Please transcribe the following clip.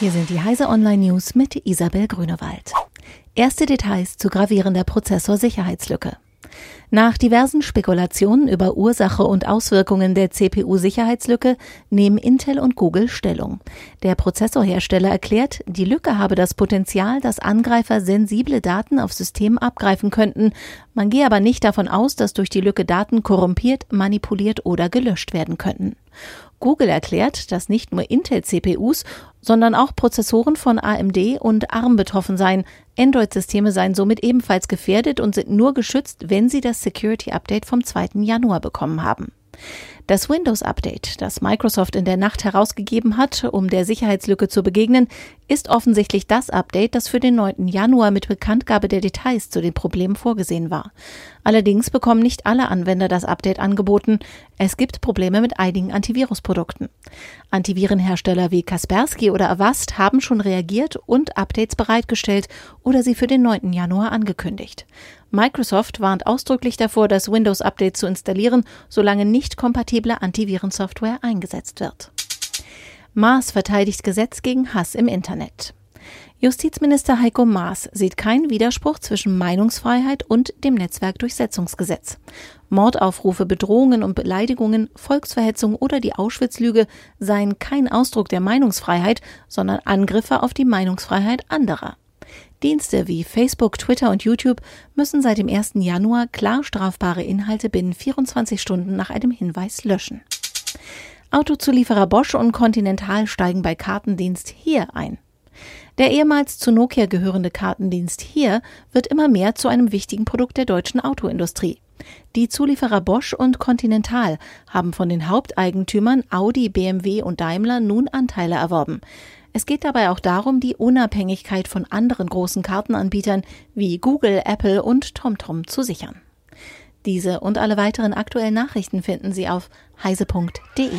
Hier sind die Heise Online News mit Isabel Grünewald. Erste Details zu gravierender Prozessorsicherheitslücke. Nach diversen Spekulationen über Ursache und Auswirkungen der CPU-Sicherheitslücke nehmen Intel und Google Stellung. Der Prozessorhersteller erklärt, die Lücke habe das Potenzial, dass Angreifer sensible Daten auf Systemen abgreifen könnten. Man gehe aber nicht davon aus, dass durch die Lücke Daten korrumpiert, manipuliert oder gelöscht werden könnten. Google erklärt, dass nicht nur Intel-CPUs, sondern auch Prozessoren von AMD und ARM betroffen seien. Android-Systeme seien somit ebenfalls gefährdet und sind nur geschützt, wenn sie das Security Update vom 2. Januar bekommen haben. Das Windows-Update, das Microsoft in der Nacht herausgegeben hat, um der Sicherheitslücke zu begegnen, ist offensichtlich das Update, das für den 9. Januar mit Bekanntgabe der Details zu den Problemen vorgesehen war. Allerdings bekommen nicht alle Anwender das Update angeboten. Es gibt Probleme mit einigen Antivirusprodukten. Antivirenhersteller wie Kaspersky oder Avast haben schon reagiert und Updates bereitgestellt oder sie für den 9. Januar angekündigt. Microsoft warnt ausdrücklich davor, das Windows-Update zu installieren, solange nicht kompatible Antivirensoftware eingesetzt wird. Maas verteidigt Gesetz gegen Hass im Internet. Justizminister Heiko Maas sieht keinen Widerspruch zwischen Meinungsfreiheit und dem Netzwerkdurchsetzungsgesetz. Mordaufrufe, Bedrohungen und Beleidigungen, Volksverhetzung oder die Auschwitz-Lüge seien kein Ausdruck der Meinungsfreiheit, sondern Angriffe auf die Meinungsfreiheit anderer. Dienste wie Facebook, Twitter und YouTube müssen seit dem 1. Januar klar strafbare Inhalte binnen 24 Stunden nach einem Hinweis löschen. Autozulieferer Bosch und Continental steigen bei Kartendienst hier ein. Der ehemals zu Nokia gehörende Kartendienst hier wird immer mehr zu einem wichtigen Produkt der deutschen Autoindustrie. Die Zulieferer Bosch und Continental haben von den Haupteigentümern Audi, BMW und Daimler nun Anteile erworben. Es geht dabei auch darum, die Unabhängigkeit von anderen großen Kartenanbietern wie Google, Apple und TomTom zu sichern. Diese und alle weiteren aktuellen Nachrichten finden Sie auf heise.de.